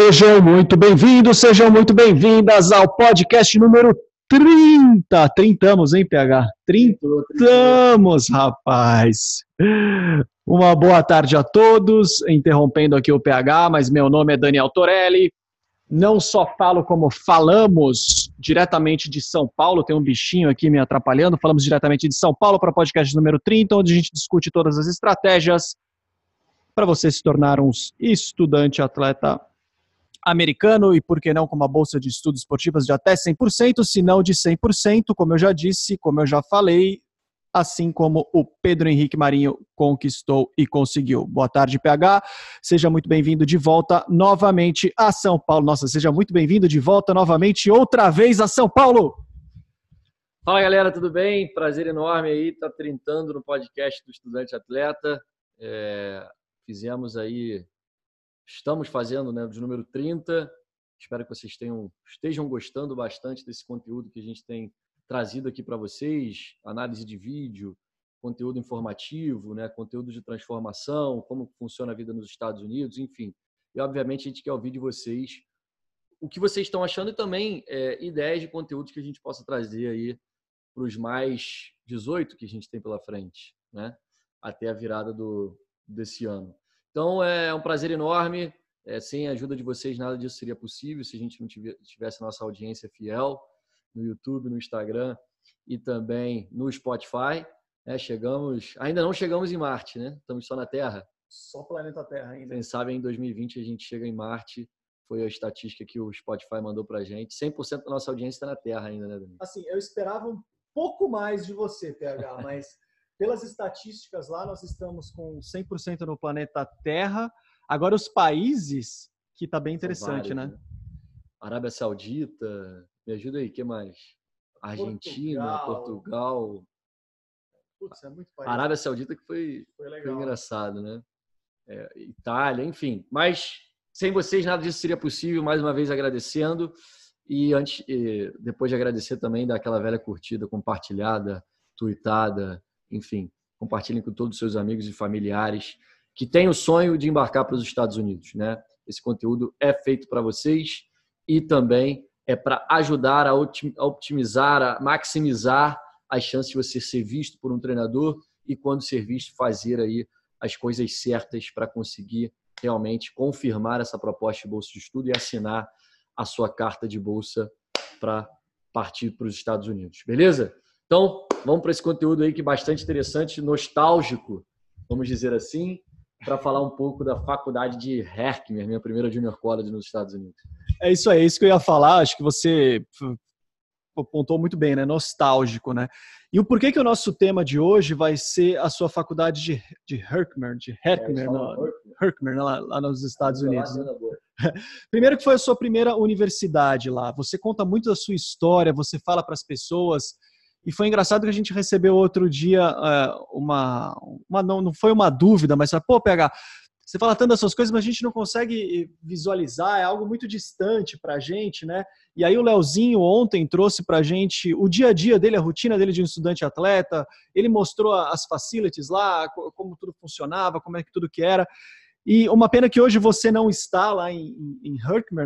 Sejam muito bem-vindos, sejam muito bem-vindas ao podcast número 30. Trintamos, hein, PH? Trintamos, rapaz. Uma boa tarde a todos. Interrompendo aqui o PH, mas meu nome é Daniel Torelli. Não só falo como falamos diretamente de São Paulo, tem um bichinho aqui me atrapalhando. Falamos diretamente de São Paulo para o podcast número 30, onde a gente discute todas as estratégias para você se tornar um estudante atleta americano e, por que não, com uma bolsa de estudos esportivas de até 100%, se não de 100%, como eu já disse, como eu já falei, assim como o Pedro Henrique Marinho conquistou e conseguiu. Boa tarde, PH. Seja muito bem-vindo de volta novamente a São Paulo. Nossa, seja muito bem-vindo de volta novamente, outra vez a São Paulo. Fala, galera, tudo bem? Prazer enorme aí estar tá trintando no podcast do Estudante Atleta. É, fizemos aí Estamos fazendo né, de número 30. Espero que vocês tenham, estejam gostando bastante desse conteúdo que a gente tem trazido aqui para vocês. Análise de vídeo, conteúdo informativo, né, conteúdo de transformação, como funciona a vida nos Estados Unidos, enfim. E, obviamente, a gente quer ouvir de vocês o que vocês estão achando e também é, ideias de conteúdos que a gente possa trazer aí para os mais 18 que a gente tem pela frente, né? Até a virada do, desse ano. Então é um prazer enorme. É, sem a ajuda de vocês, nada disso seria possível se a gente não tivesse nossa audiência fiel no YouTube, no Instagram e também no Spotify. É, chegamos, ainda não chegamos em Marte, né? Estamos só na Terra. Só planeta Terra ainda. Quem sabe em 2020 a gente chega em Marte. Foi a estatística que o Spotify mandou para a gente. 100% da nossa audiência está na Terra ainda, né, Dani? Assim, eu esperava um pouco mais de você, PH, mas pelas estatísticas lá, nós estamos com 100% no planeta Terra. Agora, os países, que está bem interessante, vários, né? né? Arábia Saudita, me ajuda aí, o que mais? Argentina, Portugal. Portugal. Putz, é muito país. Arábia Saudita que foi, foi, foi engraçado, né? É, Itália, enfim. Mas sem vocês nada disso seria possível. Mais uma vez agradecendo. E antes, depois de agradecer também daquela velha curtida, compartilhada, tweetada, enfim, compartilhem com todos os seus amigos e familiares que têm o sonho de embarcar para os Estados Unidos, né? Esse conteúdo é feito para vocês e também é para ajudar a otimizar, a maximizar as chances de você ser visto por um treinador e quando ser visto fazer aí as coisas certas para conseguir realmente confirmar essa proposta de bolsa de estudo e assinar a sua carta de bolsa para partir para os Estados Unidos. Beleza? Então, vamos para esse conteúdo aí que é bastante interessante, nostálgico, vamos dizer assim, para falar um pouco da faculdade de Herkimer, minha primeira junior college nos Estados Unidos. É isso aí, é isso que eu ia falar. Acho que você apontou muito bem, né? Nostálgico, né? E o porquê que o nosso tema de hoje vai ser a sua faculdade de, de Herkimer, de Herkimer, é, no, Herkimer né? lá, lá, nos Estados Unidos. Né? Primeiro que foi a sua primeira universidade lá. Você conta muito da sua história, você fala para as pessoas e foi engraçado que a gente recebeu outro dia uh, uma, uma não, não foi uma dúvida, mas pô, PH, você fala tanto dessas coisas, mas a gente não consegue visualizar, é algo muito distante para a gente, né? E aí o Leozinho ontem trouxe para a gente o dia a dia dele, a rotina dele de um estudante atleta, ele mostrou as facilities lá, como tudo funcionava, como é que tudo que era. E uma pena que hoje você não está lá em, em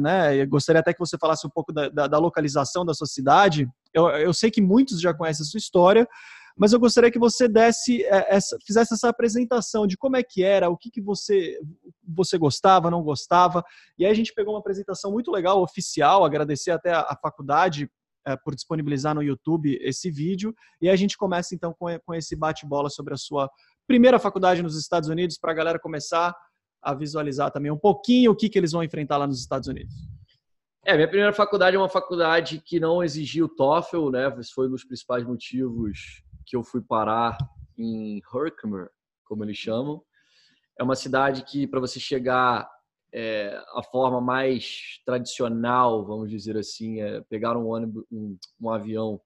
né? Eu gostaria até que você falasse um pouco da, da, da localização da sua cidade. Eu, eu, sei que muitos já conhecem a sua história, mas eu gostaria que você desse é, essa, fizesse essa apresentação de como é que era, o que, que você, você gostava, não gostava. E aí a gente pegou uma apresentação muito legal, oficial, agradecer até a, a faculdade é, por disponibilizar no YouTube esse vídeo. E a gente começa então com, com esse bate-bola sobre a sua primeira faculdade nos Estados Unidos, para a galera começar a visualizar também um pouquinho o que, que eles vão enfrentar lá nos Estados Unidos. É, minha primeira faculdade é uma faculdade que não exigia o TOEFL, né? Esse foi um dos principais motivos que eu fui parar em Herkimer, como eles chamam. É uma cidade que, para você chegar, é, a forma mais tradicional, vamos dizer assim, é pegar um, ônibus, um, um avião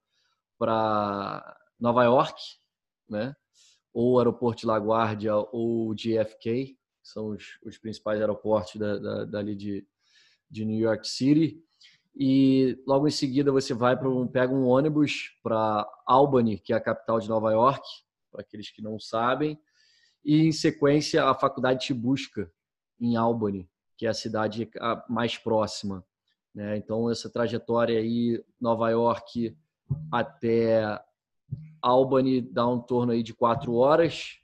para Nova York, né? Ou aeroporto de LaGuardia ou JFK, são os, os principais aeroportos da, da, dali de, de New York City. E logo em seguida você vai para um, pega um ônibus para Albany, que é a capital de Nova York, para aqueles que não sabem. E em sequência a faculdade te busca em Albany. que é a cidade mais próxima. Né? Então, essa trajetória aí, Nova York até Albany, dá um torno aí de quatro horas,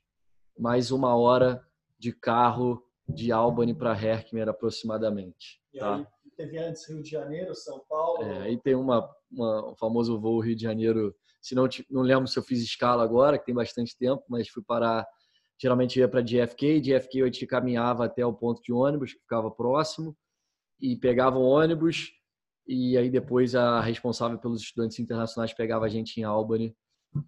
mais uma hora de carro de Albany para Herkimer aproximadamente. E tá? aí teve antes Rio de Janeiro, São Paulo. É, aí tem uma, uma, um famoso voo Rio de Janeiro. Se não, não lembro se eu fiz escala agora, que tem bastante tempo, mas fui parar. Geralmente ia para JFK, JFK eu te caminhava até o ponto de ônibus que ficava próximo e pegava o ônibus e aí depois a responsável pelos estudantes internacionais pegava a gente em Albany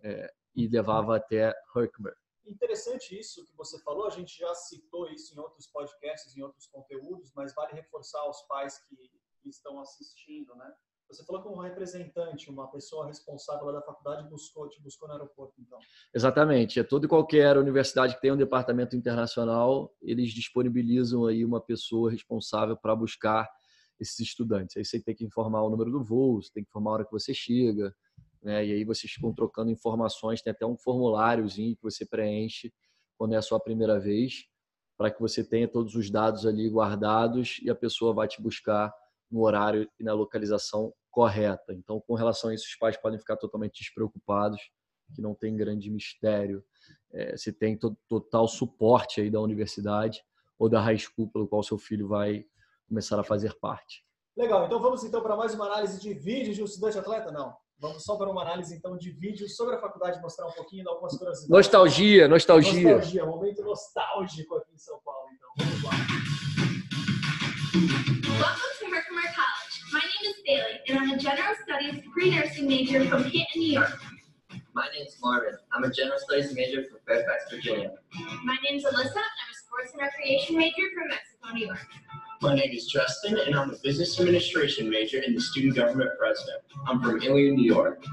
é, e levava até Herkimer. Interessante isso que você falou, a gente já citou isso em outros podcasts, em outros conteúdos, mas vale reforçar aos pais que, estão assistindo, né? Você falou um representante, uma pessoa responsável da faculdade buscou, te buscou no aeroporto, então. Exatamente. É toda e qualquer universidade que tem um departamento internacional, eles disponibilizam aí uma pessoa responsável para buscar esses estudantes. Aí você tem que informar o número do voo, você tem que informar a hora que você chega, né? E aí vocês ficam trocando informações, tem até um formuláriozinho que você preenche quando é a sua primeira vez, para que você tenha todos os dados ali guardados e a pessoa vai te buscar no horário e na localização correta. Então, com relação a isso, os pais podem ficar totalmente despreocupados, que não tem grande mistério. É, você tem total suporte aí da universidade ou da high school pelo qual seu filho vai começar a fazer parte. Legal, então vamos então para mais uma análise de vídeo de um estudante atleta? Não. Vamos só para uma análise então de vídeo sobre a faculdade, mostrar um pouquinho de algumas curiosidades. Nostalgia, nostalgia. Nostalgia, momento nostálgico aqui em São Paulo, então. Vamos lá. Welcome to Herkimer College. My name is Bailey, and I'm a general studies pre-nursing major from Canton, New York. My name is Marvin. I'm a general studies major from Fairfax, Virginia. My name is Alyssa, and I'm a sports and recreation major from Mexico, New York. My name is Justin, and I'm a business administration major in the student government president. I'm from Ilion, New York.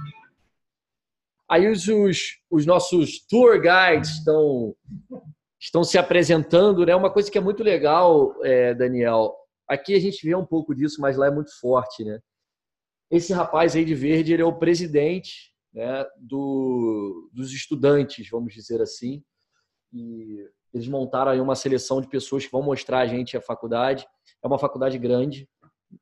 Aí os, os nossos tour guides estão, estão se apresentando, né? Uma coisa que é muito legal, é, Daniel. Aqui a gente vê um pouco disso, mas lá é muito forte, né? Esse rapaz aí de verde, ele é o presidente né, do, dos estudantes, vamos dizer assim. E eles montaram aí uma seleção de pessoas que vão mostrar a gente a faculdade. É uma faculdade grande,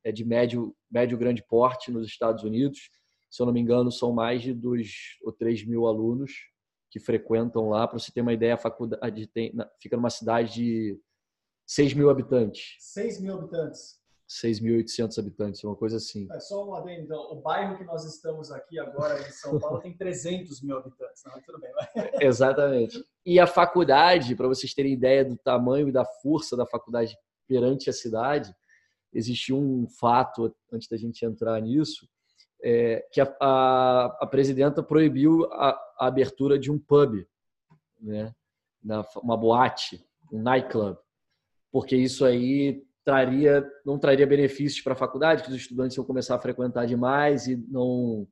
é de médio, médio grande porte nos Estados Unidos. Se eu não me engano, são mais de 2 ou 3 mil alunos que frequentam lá. Para você ter uma ideia, a faculdade tem, fica numa cidade de 6 mil habitantes. 6 mil habitantes. 6.800 habitantes, uma coisa assim. É só um adendo, então, o bairro que nós estamos aqui agora em São Paulo tem 300 mil habitantes, não, tudo bem. Vai. Exatamente. E a faculdade, para vocês terem ideia do tamanho e da força da faculdade perante a cidade, existe um fato, antes da gente entrar nisso, é, que a, a, a, presidenta proibiu a, a, abertura de um pub, né, na, uma boate, um nightclub, porque isso aí traria não traria benefícios para a faculdade, que os estudantes iam começar a frequentar demais e não,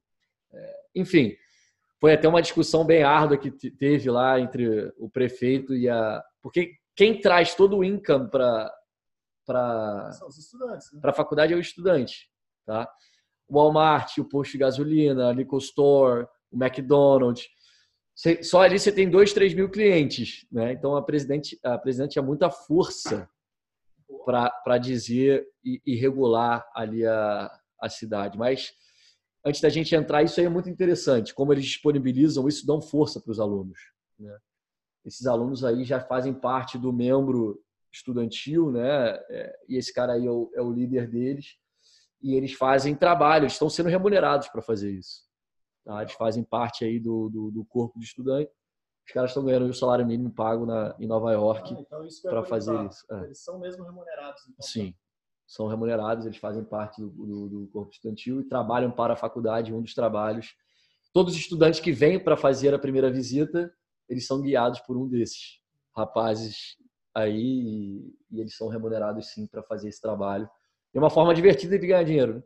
é, enfim, foi até uma discussão bem árdua que teve lá entre o prefeito e a, porque quem traz todo o income para para para a faculdade é o estudante, tá? O Walmart, o posto de gasolina, a liquor store, o McDonald's, só ali você tem dois, três mil clientes, né? Então a presidente a presidente tinha muita força para dizer e, e, regular ali a, a cidade. Mas antes da gente entrar, isso aí é muito interessante, como eles disponibilizam isso, dão força para os alunos. Né? Esses alunos aí já fazem parte do membro estudantil, né? É, e esse cara aí é o, é o líder deles. E eles fazem trabalho, eles estão sendo remunerados para fazer isso. Tá? Eles fazem parte aí do, do, do corpo de estudante os caras estão ganhando o salário mínimo pago na, em Nova York ah, então para fazer isso. É. Eles são mesmo remunerados. Então, Sim, são remunerados, eles fazem parte do, do, do, corpo estudantil e trabalham para a faculdade, um dos trabalhos. Todos os estudantes que vêm para fazer a primeira visita, eles são guiados por um desses rapazes aí e, eles são remunerados sim para fazer esse trabalho. É uma forma divertida de ganhar dinheiro. Né?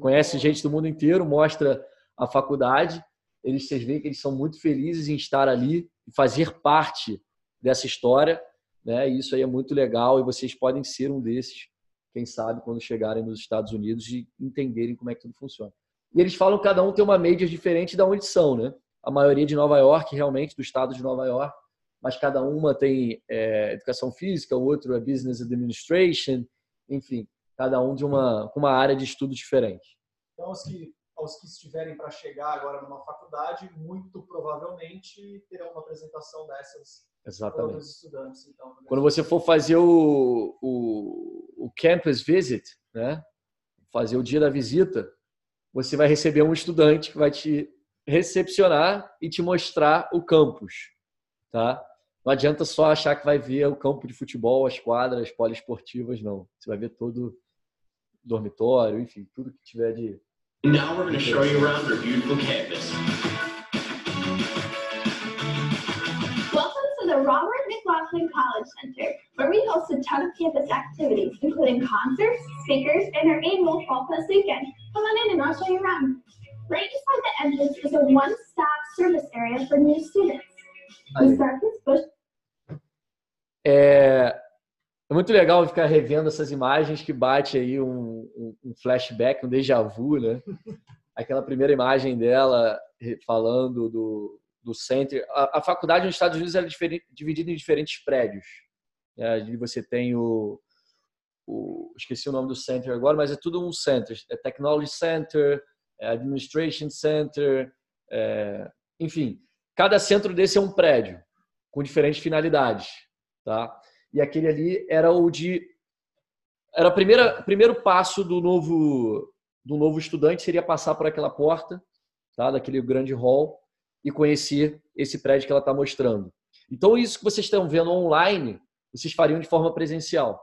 Conhece gente do mundo inteiro, mostra a faculdade eles vocês veem que eles são muito felizes em estar ali e fazer parte dessa história, né? E isso aí é muito legal e vocês podem ser um desses, quem sabe quando chegarem nos Estados Unidos e entenderem como é que tudo funciona. E eles falam que cada um tem uma média diferente da onde são, né? A maioria de Nova York, realmente, do estado de Nova York, mas cada uma tem é, educação física, o outro é business administration, enfim, cada um de uma com uma área de estudo diferente. Então, os que os que estiverem para chegar agora numa faculdade, muito provavelmente terão uma apresentação dessas Exatamente. para os estudantes. Então, Quando você for fazer o, o, o campus visit, né? fazer o dia da visita, você vai receber um estudante que vai te recepcionar e te mostrar o campus, tá? Não adianta só achar que vai ver o campo de futebol, as quadras poliesportivas, não. Você vai ver todo o dormitório, enfim, tudo que tiver de. Now we're going to show you around our beautiful campus. Welcome to the Robert McLaughlin College Center, where we host a ton of campus activities, including concerts, speakers, and our annual Fall Fest weekend. Come on in and I'll show you around. Right beside the entrance is a one-stop service area for new students. We start with Bush É, é muito legal ficar revendo essas imagens que bate aí um, um, um flashback, um déjà vu, né? Aquela primeira imagem dela falando do, do center. A, a faculdade nos Estados Unidos é dividida em diferentes prédios. É, você tem o, o, esqueci o nome do center agora, mas é tudo um center. É Technology Center, é Administration Center, é, enfim, cada centro desse é um prédio com diferentes finalidades, tá? E aquele ali era o de era o primeiro passo do novo do novo estudante seria passar por aquela porta, tá? Daquele grande hall e conhecer esse prédio que ela está mostrando. Então isso que vocês estão vendo online, vocês fariam de forma presencial,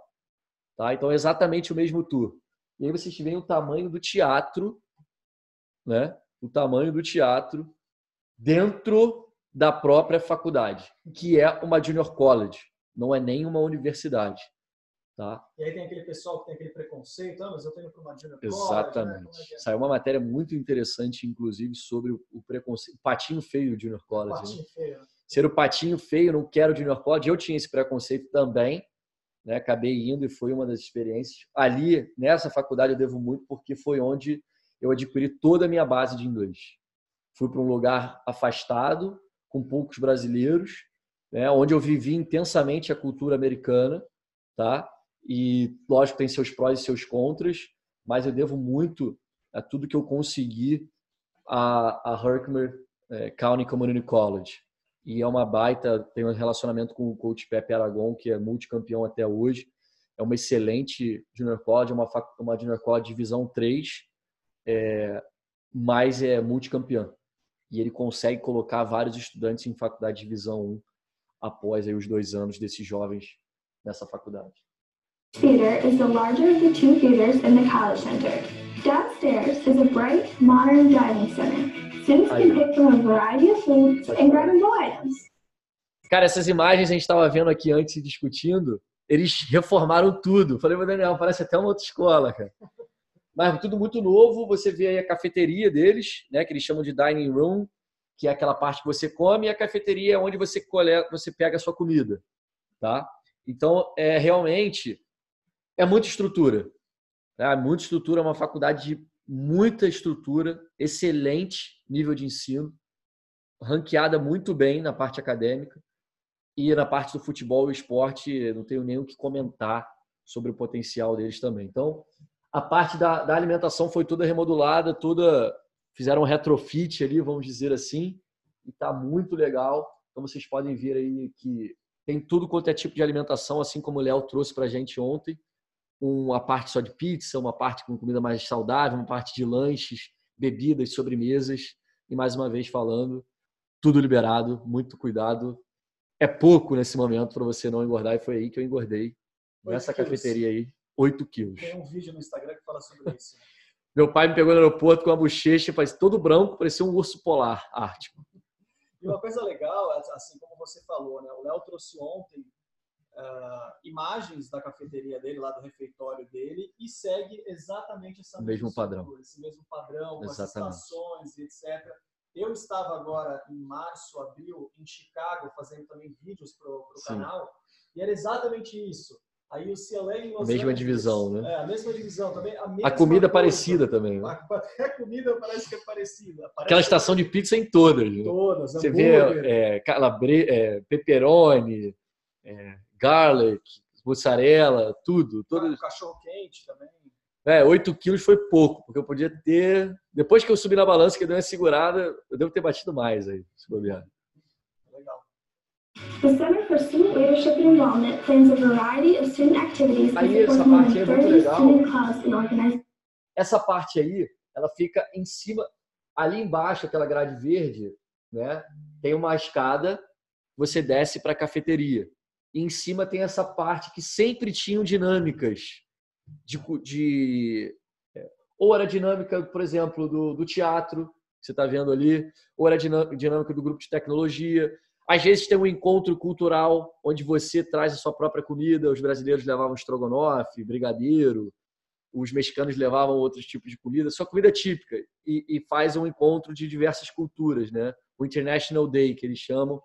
tá? Então é exatamente o mesmo tour. E aí vocês veem o tamanho do teatro, né? O tamanho do teatro dentro da própria faculdade, que é uma junior college, não é nem uma universidade. Tá? E aí tem aquele pessoal que tem aquele preconceito, ah, mas eu tenho para uma junior Exatamente. college. Né? É é? Saiu uma matéria muito interessante, inclusive, sobre o preconceito, o patinho feio do junior college. Patinho né? feio. Ser o patinho feio, não quero junior college. Eu tinha esse preconceito também, né? acabei indo e foi uma das experiências. Ali, nessa faculdade, eu devo muito porque foi onde eu adquiri toda a minha base de inglês. Fui para um lugar afastado, com poucos brasileiros, né, onde eu vivi intensamente a cultura americana, tá? E lógico tem seus prós e seus contras, mas eu devo muito a tudo que eu consegui a, a Herkimer é, County Community College. E é uma baita, tem um relacionamento com o coach Pepe Aragon, que é multicampeão até hoje. É uma excelente junior college, uma, uma junior college divisão 3, é, mas é multicampeão e ele consegue colocar vários estudantes em faculdade de divisão 1 após aí, os dois anos desses jovens nessa faculdade. Theater is the larger of the two theaters in the College Center. Downstairs is a bright, modern dining center. Students can pick from a variety of foods and items. Cara, essas imagens a gente estava vendo aqui antes discutindo, eles reformaram tudo. Falei, mas Daniel, parece até uma outra escola, cara mas tudo muito novo. Você vê aí a cafeteria deles, né, que eles chamam de dining room, que é aquela parte que você come, e a cafeteria é onde você coleta, você pega a sua comida, tá? Então, é realmente é muita estrutura. Tá? Muita estrutura, é uma faculdade de muita estrutura, excelente nível de ensino, ranqueada muito bem na parte acadêmica e na parte do futebol e esporte, não tenho nem o que comentar sobre o potencial deles também. Então, a parte da, da alimentação foi toda remodulada, toda fizeram um retrofit ali, vamos dizer assim, e está muito legal. Então vocês podem ver aí que tem tudo quanto é tipo de alimentação, assim como o Léo trouxe para a gente ontem. Uma parte só de pizza, uma parte com comida mais saudável, uma parte de lanches, bebidas, sobremesas. E mais uma vez falando, tudo liberado, muito cuidado. É pouco nesse momento para você não engordar, e foi aí que eu engordei, nessa cafeteria aí. 8 quilos. Tem um vídeo no Instagram que fala sobre isso. Meu pai me pegou no aeroporto com a bochecha, faz todo branco, parecia um urso polar ártico. E uma coisa legal, assim como você falou, né? O Léo trouxe ontem uh, imagens da cafeteria dele, lá do refeitório dele, e segue exatamente essa mesmo padrão. esse mesmo padrão, Exatamente. as estações, etc. Eu estava agora em março, abril, em Chicago, fazendo também vídeos para o canal, e era exatamente isso Aí o CLA em Los Mesma Angeles, divisão, né? É, a mesma divisão também. A, a comida coisa, parecida também. Né? A, a, comida parece que é parecida. Parece Aquela estação de pizza em todas. Né? Todas. Você vê é, calabre, é, pepperoni, é, garlic, mussarela, tudo. tudo. Cachorro quente também. É, 8 quilos foi pouco, porque eu podia ter. Depois que eu subi na balança, que deu uma segurada, eu devo ter batido mais aí, se bobear. The Center for Student Leadership and Involvement plans a variety of student activities aí, essa parte é muito legal. Essa parte aí, ela fica em cima, ali embaixo, aquela grade verde, né? Tem uma escada, você desce para a cafeteria. E em cima tem essa parte que sempre tinham dinâmicas de, de é, ou era dinâmica, por exemplo, do, do teatro, que você está vendo ali, ou era dinâmica do grupo de tecnologia. Às vezes tem um encontro cultural onde você traz a sua própria comida. Os brasileiros levavam estrogonofe, brigadeiro, os mexicanos levavam outros tipos de comida, sua comida típica, e, e faz um encontro de diversas culturas, né? O International Day, que eles chamam.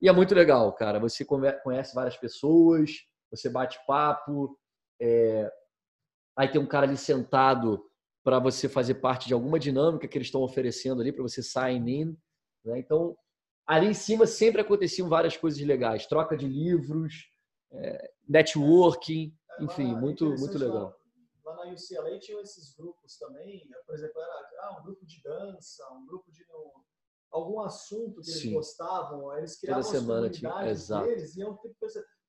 E é muito legal, cara. Você conhece várias pessoas, você bate papo, é, aí tem um cara ali sentado para você fazer parte de alguma dinâmica que eles estão oferecendo ali para você sign in. Né? Então, ali em cima sempre aconteciam várias coisas legais, troca de livros, é, networking, enfim, muito muito legal. Lá na UCLA tinham esses grupos também, por exemplo, era ah, um grupo de dança, um grupo de algum assunto que eles Sim. gostavam, eles criavam Toda semana tinha, exato. deles, iam ter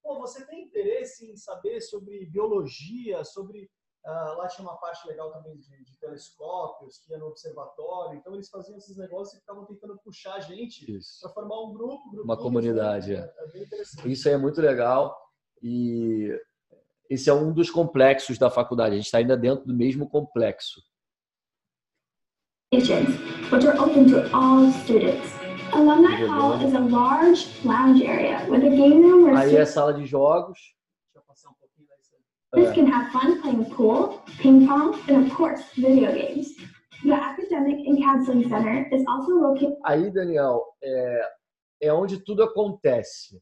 pô, você tem interesse em saber sobre biologia, sobre Uh, lá tinha uma parte legal também de, de, telescópios, que ia no observatório. Então, eles faziam esses negócios e ficavam tentando puxar a gente para formar um grupo. Uma comunidade. Né? É. É Isso aí é muito legal. E esse é um dos complexos da faculdade. A gente está ainda dentro do mesmo complexo. Which are open to all students. Alumni Hall is a large lounge area with a game room where Aí é a sala de jogos Kids can have fun playing pool, ping pong, and of course, video games. The Academic and Counseling Center is also located. Aí, Daniel, é, é onde tudo acontece.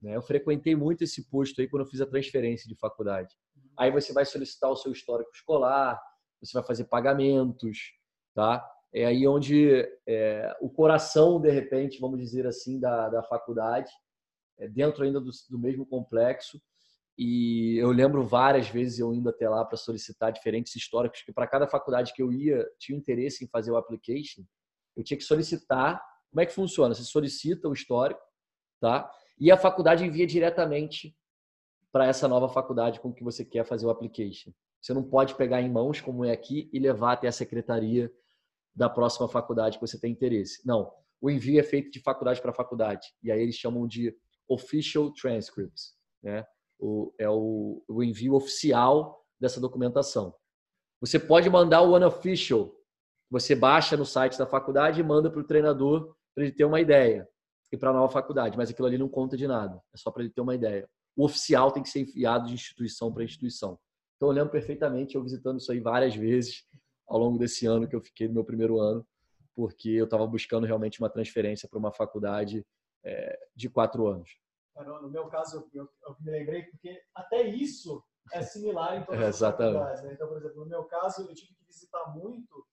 Né? Eu frequentei muito esse posto aí quando eu fiz a transferência de faculdade. Aí você vai solicitar o seu histórico escolar, você vai fazer pagamentos, tá? É aí onde é, o coração, de repente, vamos dizer assim, da, da faculdade, é dentro ainda do, do mesmo complexo. E eu lembro várias vezes eu indo até lá para solicitar diferentes históricos, que para cada faculdade que eu ia, tinha interesse em fazer o application, eu tinha que solicitar. Como é que funciona? Você solicita o histórico, tá? E a faculdade envia diretamente para essa nova faculdade com que você quer fazer o application. Você não pode pegar em mãos, como é aqui, e levar até a secretaria da próxima faculdade que você tem interesse. Não. O envio é feito de faculdade para faculdade. E aí eles chamam de official transcripts, né? O, é o, o envio oficial dessa documentação. Você pode mandar o unofficial, você baixa no site da faculdade e manda para o treinador para ele ter uma ideia e para a nova faculdade, mas aquilo ali não conta de nada, é só para ele ter uma ideia. O oficial tem que ser enviado de instituição para instituição. Então, eu lembro perfeitamente eu visitando isso aí várias vezes ao longo desse ano que eu fiquei no meu primeiro ano, porque eu estava buscando realmente uma transferência para uma faculdade é, de quatro anos. No meu caso, eu, eu, me lembrei porque até isso é similar em todas é, as faculdades. Né? Então, por exemplo, no meu caso, eu tive que visitar muito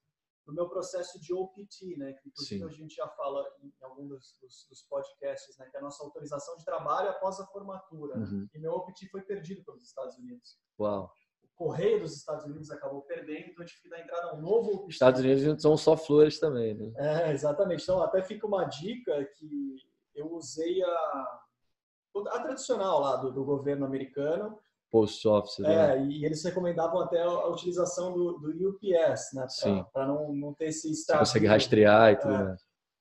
no meu processo de OPT, né? Que inclusive a gente já fala em algum dos, dos, dos, podcasts, né? Que é a nossa autorização de trabalho após a formatura. Uhum. E meu OPT foi perdido pelos Estados Unidos. Uau. O correio dos Estados Unidos acabou perdendo, então eu tive que dar entrada a um novo OPT. Estados Unidos são só flores também, né? É, exatamente. Então até fica uma dica que eu usei a a tradicional lá do, do governo americano. Post office. É, né? e eles recomendavam até a utilização do, do UPS, né? Para não, não ter esse. Você consegue rastrear e tudo é.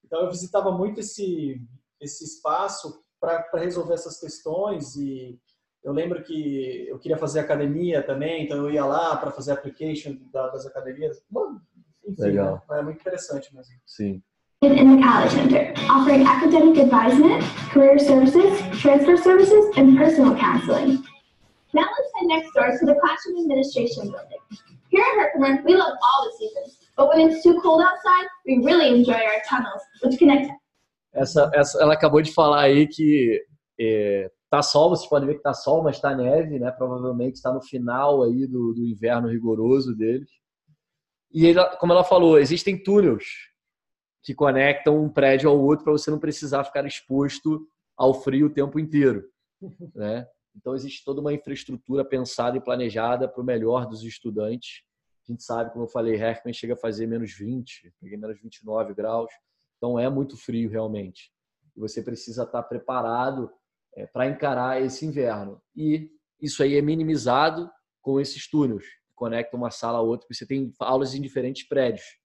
Então eu visitava muito esse, esse espaço para resolver essas questões e eu lembro que eu queria fazer academia também, então eu ia lá para fazer application das academias. Bom, enfim, Legal. Né? é muito interessante mesmo. Sim. In the College Center, offering academic advisement, career services, transfer services, and personal counseling. Now let's head next door to the Classroom Administration Building. Here at Herkimer, we love all the seasons, but when it's too cold outside, we really enjoy our tunnels, which connect. Essa, essa, ela acabou de falar aí que é, Tá sol, vocês podem ver que tá sol, mas tá neve, né? Provavelmente está no final aí do, do inverno rigoroso deles. E ele, como ela falou, existem túneis que conectam um prédio ao outro para você não precisar ficar exposto ao frio o tempo inteiro, né? Então existe toda uma infraestrutura pensada e planejada para o melhor dos estudantes. A gente sabe, como eu falei, Herkman chega a fazer menos 20, peguei menos 29 graus, então é muito frio realmente. E você precisa estar preparado é, para encarar esse inverno. E isso aí é minimizado com esses túneis que conectam uma sala a outra, porque você tem aulas em diferentes prédios.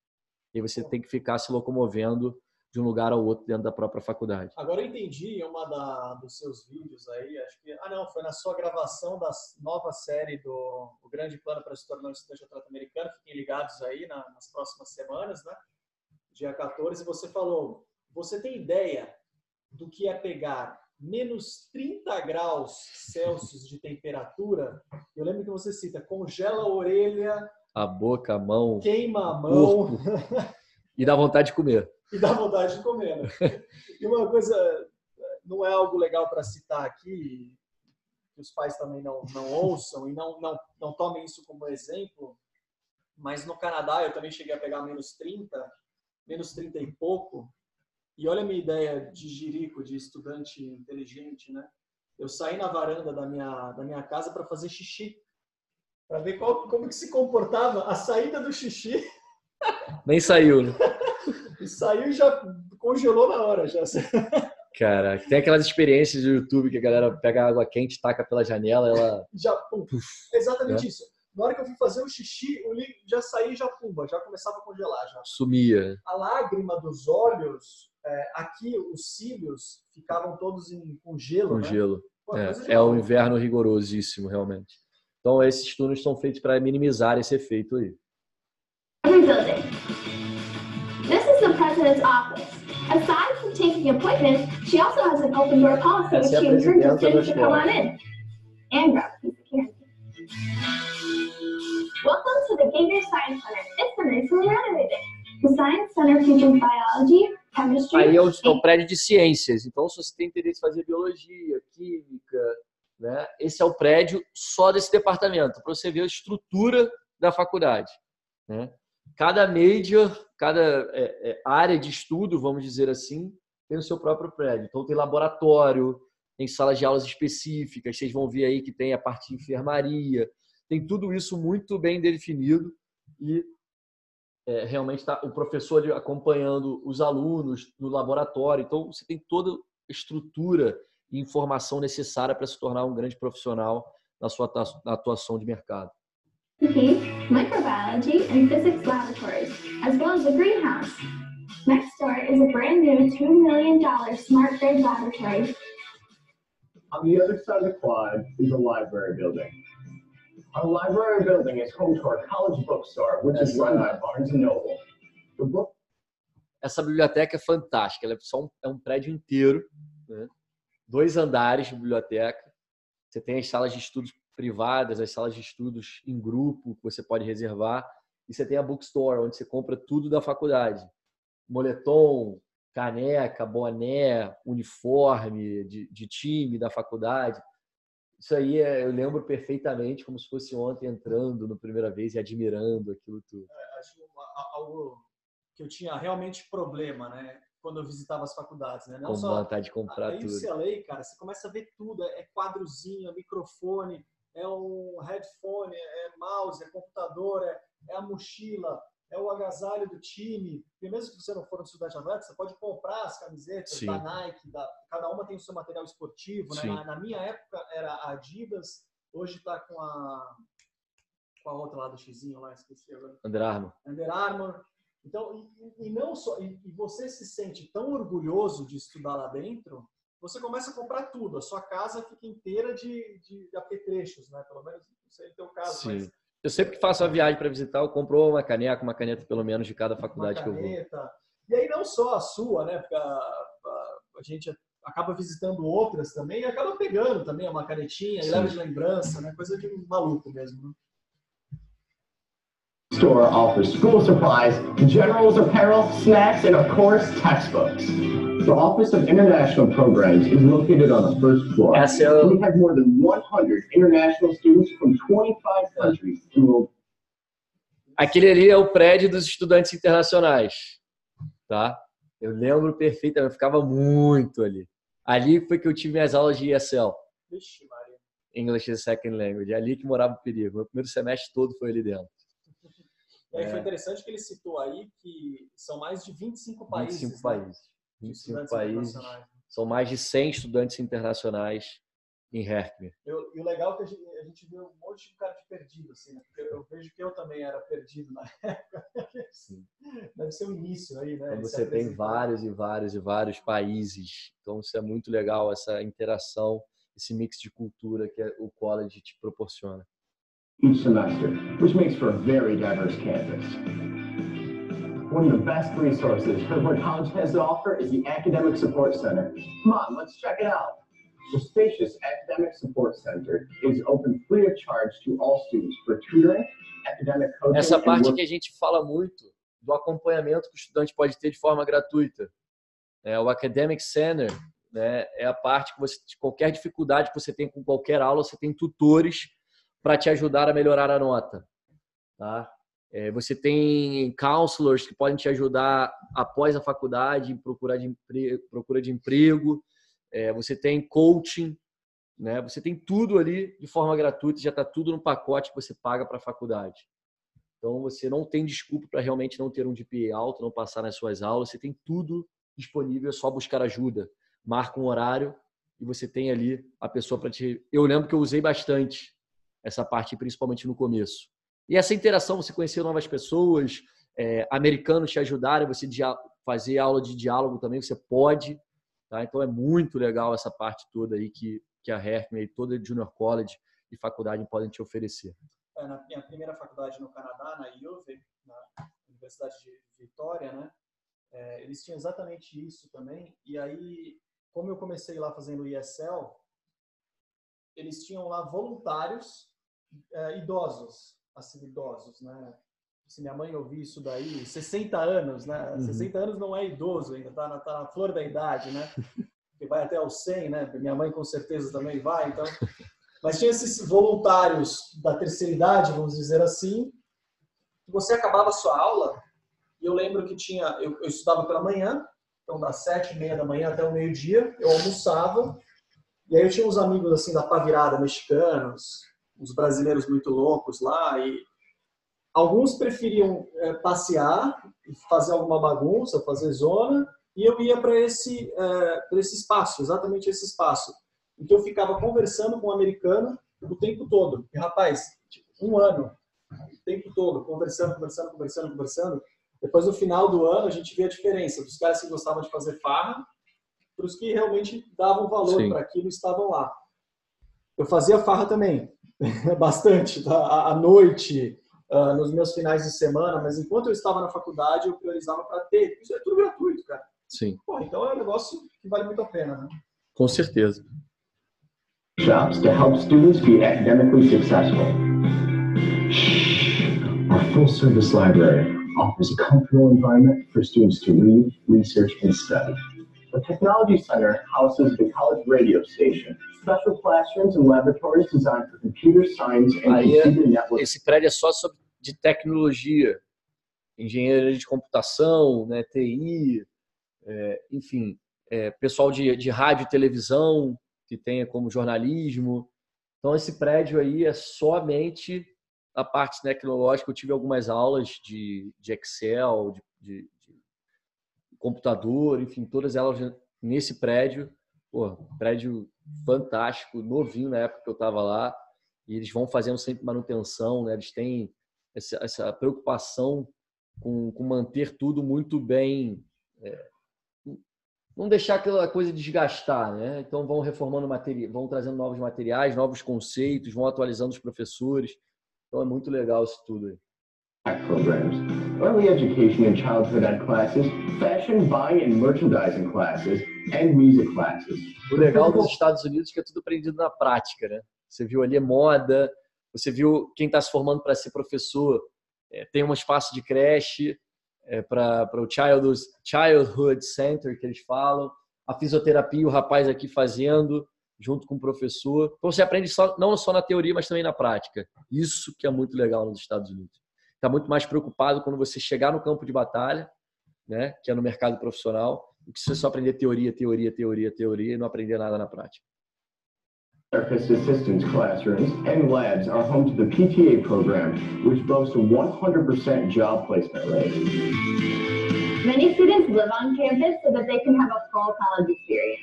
E você tem que ficar se locomovendo de um lugar ao outro dentro da própria faculdade. Agora eu entendi em uma da, dos seus vídeos aí, acho que ah não, foi na sua gravação da nova série do O Grande Plano para se tornar um estudante trato americano, fiquem ligados aí na, nas próximas semanas, né? Dia 14, você falou, você tem ideia do que é pegar menos 30 graus Celsius de temperatura? Eu lembro que você cita, congela a orelha, a boca, a mão, queima a mão e dá vontade de comer e dá vontade de comer. Né? E uma coisa, não é algo legal para citar aqui, que os pais também não, não ouçam e não, não, não tomem isso como exemplo, mas no Canadá eu também cheguei a pegar menos 30, menos 30 e pouco, e olha a minha ideia de jirico, de estudante inteligente, né? Eu saí na varanda da minha, da minha casa para fazer xixi, para ver qual, como que se comportava a saída do xixi. Nem saiu, né? E saiu e já congelou na hora. Já. Cara, tem aquelas experiências do YouTube que a galera pega água quente, taca pela janela, ela. Já, pum. Exatamente é. isso. Na hora que eu fui fazer o xixi, o já saí já pumba, já começava a congelar. Já. Sumia. A lágrima dos olhos, é, aqui os cílios ficavam todos em, com gelo. Com né? gelo. Pô, é, é o inverno rigorosíssimo, realmente. Então, esses túneis são feitos para minimizar esse efeito aí. president's office. Aside from taking appointments, she also has an open door policy which she encourages students to come on in and grab a piece of candy. Welcome to the Gator Science Center. This is renovated. The Science Center features biology, chemistry. Aí é o, é o prédio de ciências. Então, se você tem interesse em fazer biologia, química, né? Esse é o prédio só desse departamento, para você ver a estrutura da faculdade. Né? Cada major cada é, é, área de estudo, vamos dizer assim, tem o seu próprio prédio. Então, tem laboratório, tem salas de aulas específicas, vocês vão ver aí que tem a parte de enfermaria, tem tudo isso muito bem definido e é, realmente está o professor acompanhando os alunos no laboratório. Então, você tem toda a estrutura e informação necessária para se tornar um grande profissional na sua atuação de mercado. microbiology, and physics laboratories, as well as a greenhouse. Next door is a brand new $2 million smart grid laboratory. On the other side of the quad is a library building. Our library building is home to our college bookstore, which is run by Barnes Noble. The book Essa biblioteca é fantástica, ela é, só um, é um prédio inteiro, né? Dois andares de biblioteca. Você tem as salas de estudos privadas, as salas de estudos em grupo que você pode reservar. E você tem a bookstore, onde você compra tudo da faculdade. Moletom, caneca, boné, uniforme de, de time da faculdade. Isso aí é, eu lembro perfeitamente como se fosse ontem entrando na primeira vez e admirando aquilo tudo. É, acho algo que eu tinha realmente problema, né? Quando eu visitava as faculdades, né? Não Com só vontade de comprar a, a tudo. UCLA, cara, você começa a ver tudo, é quadrozinho, é microfone, é um headphone, é mouse, é computador, é, é a mochila, é o agasalho do time. Porque mesmo que você não for um estudante atleta, você pode comprar as camisetas Sim. da Nike, da, cada uma tem o seu material esportivo. Né? Na, na, minha época era a Adidas, hoje está com a. com a outra lá do Xizinho lá, esqueci agora. Under Armour. Under Armour. Então, e, e não só. E, e você se sente tão orgulhoso de estudar lá dentro você começa a comprar tudo. A sua casa fica inteira de, de, de apetrechos, né? Pelo menos não sei o teu caso. Sim. Mas... Eu sempre que faço a viagem para visitar, eu compro uma caneca, uma caneta pelo menos de cada faculdade que eu vou. E aí não só a sua, né? Porque a, a, a gente acaba visitando outras também e acaba pegando também uma canetinha Sim. e leva de lembrança, né? Coisa de maluco mesmo. Né? Store offers school supplies, generals apparel, snacks, and of course textbooks. The Office of International Programs is located on the first floor. Essa é o- We have more than 100 international students from 25 countries enrolled. Aquele ali é o prédio dos estudantes internacionais, tá? Eu lembro perfeitamente, eu ficava muito ali. Ali foi que eu tive minhas aulas de ESL. English as a Second Language. É ali que morava o perigo. Meu primeiro semestre todo foi ali dentro. E aí É. foi interessante que ele citou aí que são mais de 25 países. 25 né, países. de 25 estudantes países. internacionais. São mais de 100 estudantes internacionais em Herkmer. Eu- e o legal é que a gente, a gente vê um monte de cara de perdido, assim, né? Porque eu, eu vejo que eu também era perdido na época. Deve ser o início aí, né? Então você tem vários e vários e vários países. Então isso é muito legal, essa interação, esse mix de cultura que o college te proporciona. Each semester, which makes for a very diverse campus. One of the best resources Herbert College has to offer is the Academic Support Center. Come on, let's check it out. The spacious Academic Support Center is open free of charge to all students for tutoring, academic coaching, Essa parte que a gente fala muito do acompanhamento que o estudante pode ter de forma gratuita. É, o Academic Center né, é a parte que você, de qualquer dificuldade que você tem com qualquer aula, você tem tutores para te ajudar a melhorar a nota. Tá? É, você tem counselors que podem te ajudar após a faculdade, em procura de emprego, procura de emprego. Você tem coaching, né? Você tem tudo ali de forma gratuita, já está tudo no pacote que você paga para a faculdade. Então você não tem desculpa para realmente não ter um GPA alto, não passar nas suas aulas. Você tem tudo disponível, é só buscar ajuda. Marca um horário e você tem ali a pessoa para te. Eu lembro que eu usei bastante essa parte, principalmente no começo. E essa interação, você conhecer novas pessoas, é, americanos te ajudarem, você fazer aula de diálogo também, você pode. Tá? Então é muito legal essa parte toda aí que, que a Herkmer e toda a Junior College e faculdade podem te oferecer. É, na minha primeira faculdade no Canadá, na UV, na Universidade de Vitória, né? é, eles tinham exatamente isso também. E aí, como eu comecei lá fazendo ESL, eles tinham lá voluntários é, idosos, assim, idosos, né? Se minha mãe ouvir isso daí, 60 anos, né? Uhum. 60 anos não é idoso ainda, tá na, tá na flor da idade, né? Que vai até aos 100, né? Minha mãe com certeza também vai, então... Mas tinha esses voluntários da terceira idade, vamos dizer assim, que você acabava a sua aula, e eu lembro que tinha, eu, eu estudava pela manhã, então das sete e meia da manhã até o meio-dia, eu almoçava, e aí eu tinha uns amigos assim da pá virada, mexicanos, uns brasileiros muito loucos lá, e alguns preferiam é, passear, e fazer alguma bagunça, fazer zona, e eu ia para esse, é, pra esse espaço, exatamente esse espaço. Então eu ficava conversando com um americano o tempo todo. E, rapaz, tipo, um ano, o tempo todo, conversando, conversando, conversando, conversando. Depois, no final do ano, a gente vê a diferença dos caras que gostavam de fazer farra para os que realmente davam valor para aquilo e estavam lá. Eu fazia farra também, bastante, tá? à noite, ah, nos meus finais de semana, mas enquanto eu estava na faculdade, eu priorizava para ter. Isso é tudo gratuito, cara. Sim, Pô, então é um negócio que vale muito a pena, né? com certeza. workshops to help students be academically successful. Our full service library offers a comfortable environment for students to read, research, and study. The Technology Center houses the college radio station, special classrooms and laboratories designed for computer science and Aí computer network Esse prédio é só sobre, de tecnologia, engenharia de computação, né, TI, é, enfim, é, pessoal de, de rádio e televisão, que tenha como jornalismo. Então, esse prédio aí é somente a parte tecnológica. Eu tive algumas aulas de, de Excel, de- de computador, enfim, todas elas nesse prédio. Pô, prédio fantástico, novinho na época que eu estava lá. E eles vão fazendo sempre manutenção, né? Eles têm essa, essa preocupação com, com manter tudo muito bem, é, não deixar aquela coisa desgastar, né? Então vão reformando material, vão trazendo novos materiais, novos conceitos, vão atualizando os professores. Então é muito legal isso tudo aí. Programs, early education and childhood ed classes, fashion, buying and merchandising classes, and music classes. O legal dos Estados Unidos é que é tudo aprendido na prática, né? Você viu ali moda, você viu quem está se formando para ser professor, é, tem um espaço de creche, é, para o Childhood, Childhood Center, que eles falam, a fisioterapia, o rapaz aqui fazendo, junto com o professor. Então você aprende só, não só na teoria, mas também na prática. Isso que é muito legal nos Estados Unidos. Está muito mais preocupado quando você chegar no campo de batalha, né, que é no mercado profissional, do que você só aprender teoria, teoria, teoria, teoria e não aprender nada na prática. Therapist assistance classrooms and labs are home to the PTA program, which boasts a 100% job placement rate. Many students live on campus so that they can have a full college experience.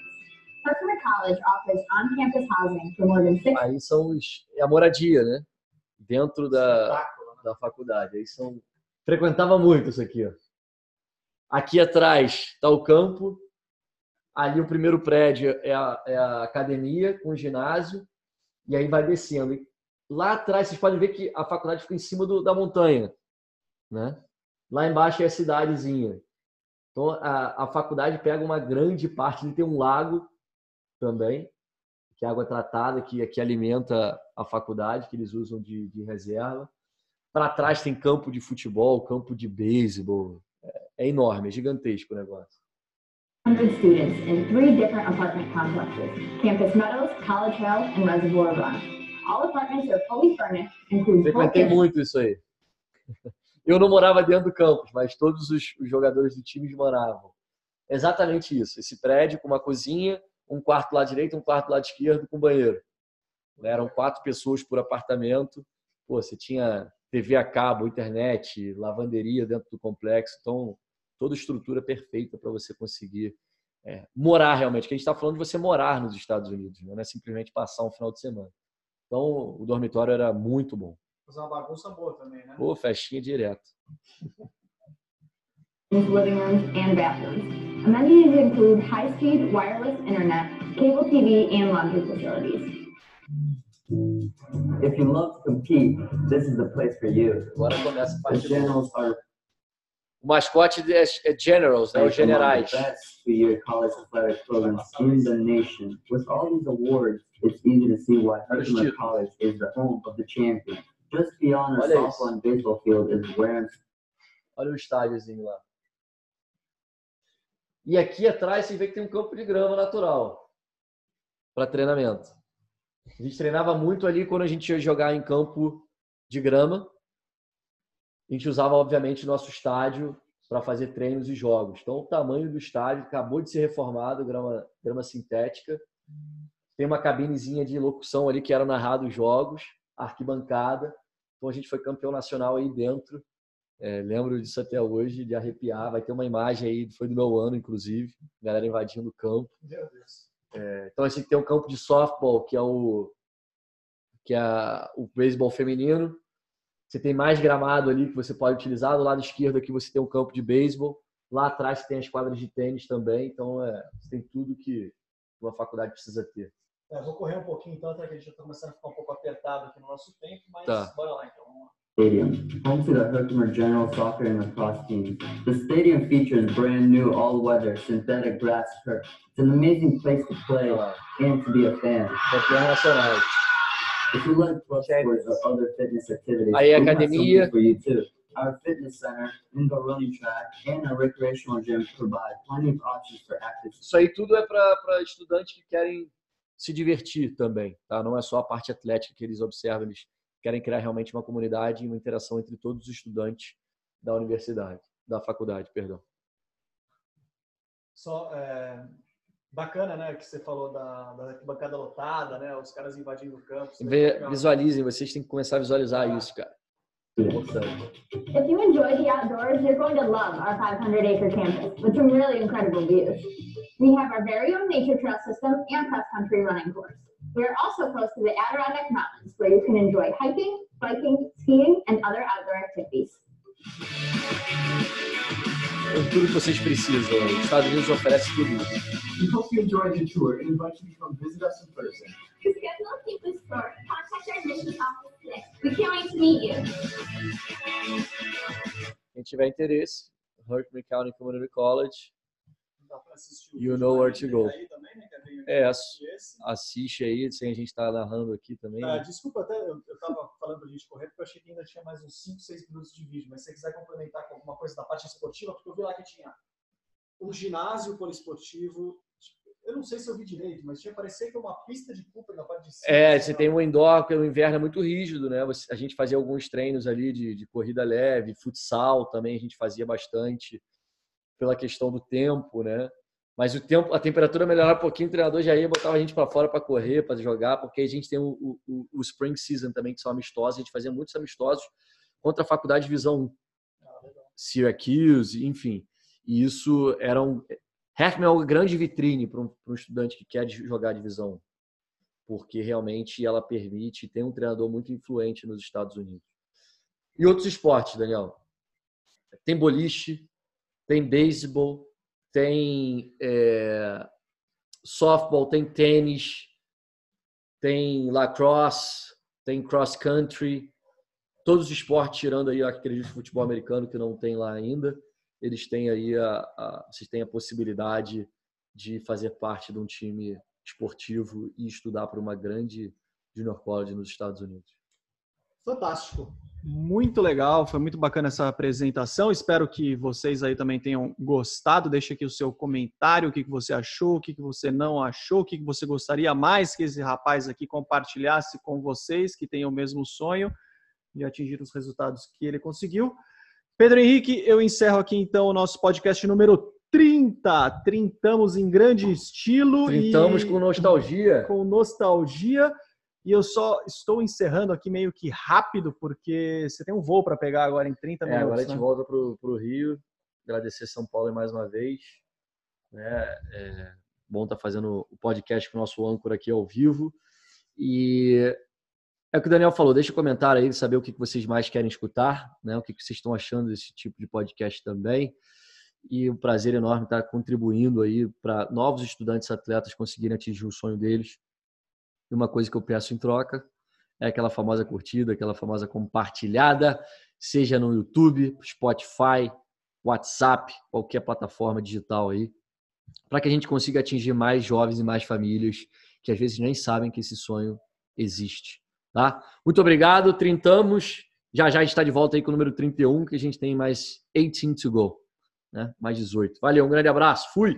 Customer College offers on-campus housing for more than six. Aí são os, é a moradia, né? Dentro da, da faculdade. Aí são frequentava muito isso aqui, ó. Aqui atrás está o campo, Ali o primeiro prédio é a, é a academia com o ginásio e aí vai descendo. E lá atrás vocês podem ver que a faculdade fica em cima do, da montanha, né? Lá embaixo é a cidadezinha. Então a, a faculdade pega uma grande parte. Ele tem um lago também, que é água tratada, que, que alimenta a faculdade, que eles usam de, de reserva. Para trás tem campo de futebol, campo de beisebol. É, é enorme, é gigantesco o negócio. 100 students in three different apartment complexes, Campus Meadows, College Hill, and Reservoir Run. All apartments are fully furnished, include Frequentei muito isso aí. Eu não morava dentro do campus, mas todos os, os jogadores do time moravam. Exatamente isso. Esse prédio com uma cozinha, um quarto lá direito, um quarto lá esquerdo com banheiro. Eram quatro pessoas por apartamento. Pô, você tinha TV a cabo, internet, lavanderia dentro do complexo. Então, toda estrutura perfeita para você conseguir é, morar realmente. Que a gente está falando de você morar nos Estados Unidos, né? não é simplesmente passar um final de semana. Então, o dormitório era muito bom. Fazer uma bagunça boa também, né? Pô, festinha direto. living rooms and bathrooms. Amenities include high-speed wireless internet, cable TV, and laundry facilities. If you love to compete, this is the place for you. Agora começa a The generals are o mascote é, é Generals, né? Os generais. Three-year college athletic programs in the nation. With all these awards, it's easy to see why Herkimer College is the home of the champion. Just beyond our softball and baseball field is where Olha o estádiozinho lá. E aqui atrás você vê que tem um campo de grama natural para treinamento. A gente treinava muito ali quando a gente ia jogar em campo de grama a gente usava, obviamente, nosso estádio para fazer treinos e jogos. Então, o tamanho do estádio acabou de ser reformado, grama, grama sintética. Tem uma cabinezinha de locução ali que era narrado os jogos, arquibancada. Então, a gente foi campeão nacional aí dentro. É, lembro disso até hoje, de arrepiar. Vai ter uma imagem aí, foi do meu ano, inclusive, galera invadindo o campo. Meu Deus. É, então, a gente tem um campo de softball, que é o que é o beisebol feminino, você tem mais gramado ali que você pode utilizar. Do lado esquerdo aqui você tem um campo de beisebol. Lá atrás você tem as quadras de tênis também. Então, é, você tem tudo que uma faculdade precisa ter. É, vou correr um pouquinho então, até que a gente já está começando a ficar um pouco apertado aqui no nosso tempo, mas tá. bora lá então. Stadium, home to the Herkimer General Soccer and Lacrosse teams. The stadium features brand new all-weather synthetic grass turf. It's an amazing place to play and to be a fan. Nacional. If you like plus sports or other fitness activities, Aí academia. For you too. Our fitness center, indoor running track, and our recreational gym provide plenty of options for active. Isso aí tudo é para estudantes que querem se divertir também, tá? Não é só a parte atlética que eles observam, eles querem criar realmente uma comunidade e uma interação entre todos os estudantes da universidade, da faculdade, perdão. Só é, Bacana, né, que você falou da, da bancada lotada, né, os caras invadindo o campo. Vê, visualizem, vocês têm que começar a visualizar ah. isso, cara. If you enjoy the outdoors, you're going to love our 500 acre campus with some really incredible views. We have our very own nature trail system and cross country running course. We are also close to the Adirondack Mountains where you can enjoy hiking, biking, skiing, and other outdoor activities. tudo que vocês precisam. Os Estados Unidos oferece tudo isso. We hope you enjoyed the tour and invite you to come visit us in person. To schedule a campus tour, contact our admissions office today. We can't wait to meet you. Quem tiver interesse, Herkimer County Community College. You know where to go. É, assiste aí, sem a gente estar tá narrando aqui também. Ah, desculpa, até eu estava falando para a gente correr, porque eu achei que ainda tinha mais uns 5, 6 minutos de vídeo, mas se você quiser complementar com alguma coisa da parte esportiva, porque eu vi lá que tinha um ginásio poliesportivo, eu não sei se eu vi direito, mas tinha parecido que uma pista de Cooper na parte de cima. É, você tem um indoor, porque o inverno é muito rígido, né? A gente fazia alguns treinos ali de, de corrida leve, futsal também a gente fazia bastante pela questão do tempo, né? Mas o tempo, a temperatura melhorava um pouquinho, o treinador já ia botar a gente para fora para correr, para jogar, porque a gente tem o, o, o, Spring Season também, que são amistosos, a gente fazia muitos amistosos contra a faculdade de Visão 1. Syracuse, enfim. E isso era um. Heckman é uma grande vitrine para um, um, estudante que quer jogar divisão 1, porque realmente ela permite, tem um treinador muito influente nos Estados Unidos. E outros esportes, Daniel? Tem boliche, tem beisebol, tem é, softball, tem tênis, tem lacrosse, tem cross country, todos os esportes, tirando aí, acredito, futebol americano, que não tem lá ainda, eles têm aí a, a, vocês têm a possibilidade de fazer parte de um time esportivo e estudar para uma grande junior college nos Estados Unidos. Fantástico. Muito legal, foi muito bacana essa apresentação. Espero que vocês aí também tenham gostado. Deixe aqui o seu comentário, o que você achou, o que você não achou, o que você gostaria mais que esse rapaz aqui compartilhasse com vocês, que tenham o mesmo sonho de atingir os resultados que ele conseguiu. Pedro Henrique, eu encerro aqui então o nosso podcast número 30. Trintamos em grande estilo. Trintamos e... com nostalgia. Com nostalgia. E eu só estou encerrando aqui meio que rápido, porque você tem um voo para pegar agora em 30 minutos. É, agora a gente né? volta para o Rio. Agradecer São Paulo mais uma vez. Né? É bom estar tá fazendo o podcast com o nosso âncora aqui ao vivo. E é o que o Daniel falou, deixa um comentário aí, saber o que vocês mais querem escutar, né? o que vocês estão achando desse tipo de podcast também. E um prazer enorme estar contribuindo aí para novos estudantes atletas conseguirem atingir o sonho deles e uma coisa que eu peço em troca é aquela famosa curtida, aquela famosa compartilhada, seja no YouTube, Spotify, WhatsApp, qualquer plataforma digital aí, para que a gente consiga atingir mais jovens e mais famílias que às vezes nem sabem que esse sonho existe. Tá? Muito obrigado, trintamos. Já já a gente está de volta aí com o número 31, que a gente tem mais 18 to go, né? mais 18. Valeu, um grande abraço, fui!